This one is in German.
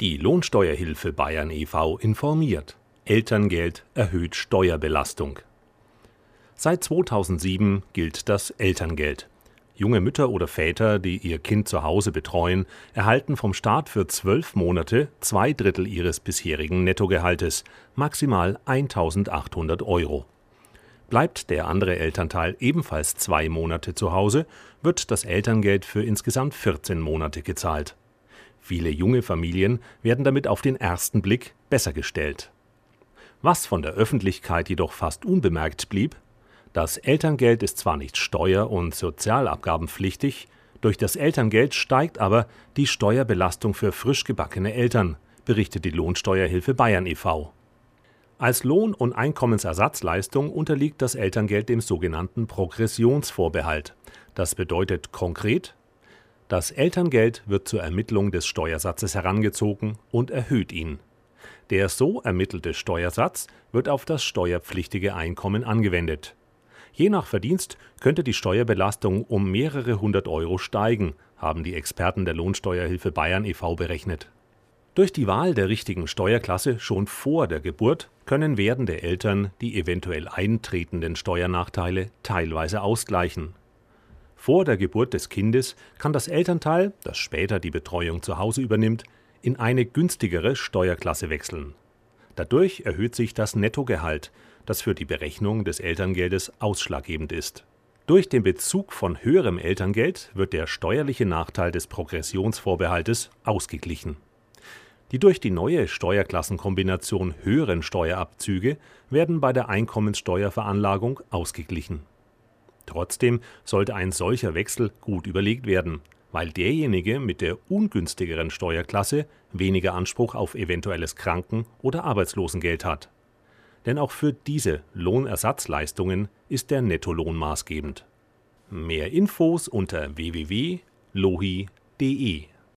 Die Lohnsteuerhilfe Bayern e.V. informiert. Elterngeld erhöht Steuerbelastung. Seit 2007 gilt das Elterngeld. Junge Mütter oder Väter, die ihr Kind zu Hause betreuen, erhalten vom Staat für zwölf Monate zwei Drittel ihres bisherigen Nettogehaltes, maximal 1800 Euro. Bleibt der andere Elternteil ebenfalls zwei Monate zu Hause, wird das Elterngeld für insgesamt 14 Monate gezahlt. Viele junge Familien werden damit auf den ersten Blick besser gestellt. Was von der Öffentlichkeit jedoch fast unbemerkt blieb, das Elterngeld ist zwar nicht steuer- und sozialabgabenpflichtig, durch das Elterngeld steigt aber die Steuerbelastung für frisch gebackene Eltern, berichtet die Lohnsteuerhilfe Bayern e.V. Als Lohn- und Einkommensersatzleistung unterliegt das Elterngeld dem sogenannten Progressionsvorbehalt. Das bedeutet konkret, das Elterngeld wird zur Ermittlung des Steuersatzes herangezogen und erhöht ihn. Der so ermittelte Steuersatz wird auf das steuerpflichtige Einkommen angewendet. Je nach Verdienst könnte die Steuerbelastung um mehrere hundert Euro steigen, haben die Experten der Lohnsteuerhilfe Bayern e.V. berechnet. Durch die Wahl der richtigen Steuerklasse schon vor der Geburt können werdende Eltern die eventuell eintretenden Steuernachteile teilweise ausgleichen. Vor der Geburt des Kindes kann das Elternteil, das später die Betreuung zu Hause übernimmt, in eine günstigere Steuerklasse wechseln. Dadurch erhöht sich das Nettogehalt, das für die Berechnung des Elterngeldes ausschlaggebend ist. Durch den Bezug von höherem Elterngeld wird der steuerliche Nachteil des Progressionsvorbehaltes ausgeglichen. Die durch die neue Steuerklassenkombination höheren Steuerabzüge werden bei der Einkommenssteuerveranlagung ausgeglichen. Trotzdem sollte ein solcher Wechsel gut überlegt werden, weil derjenige mit der ungünstigeren Steuerklasse weniger Anspruch auf eventuelles Kranken- oder Arbeitslosengeld hat. Denn auch für diese Lohnersatzleistungen ist der Nettolohn maßgebend. Mehr Infos unter www.lohi.de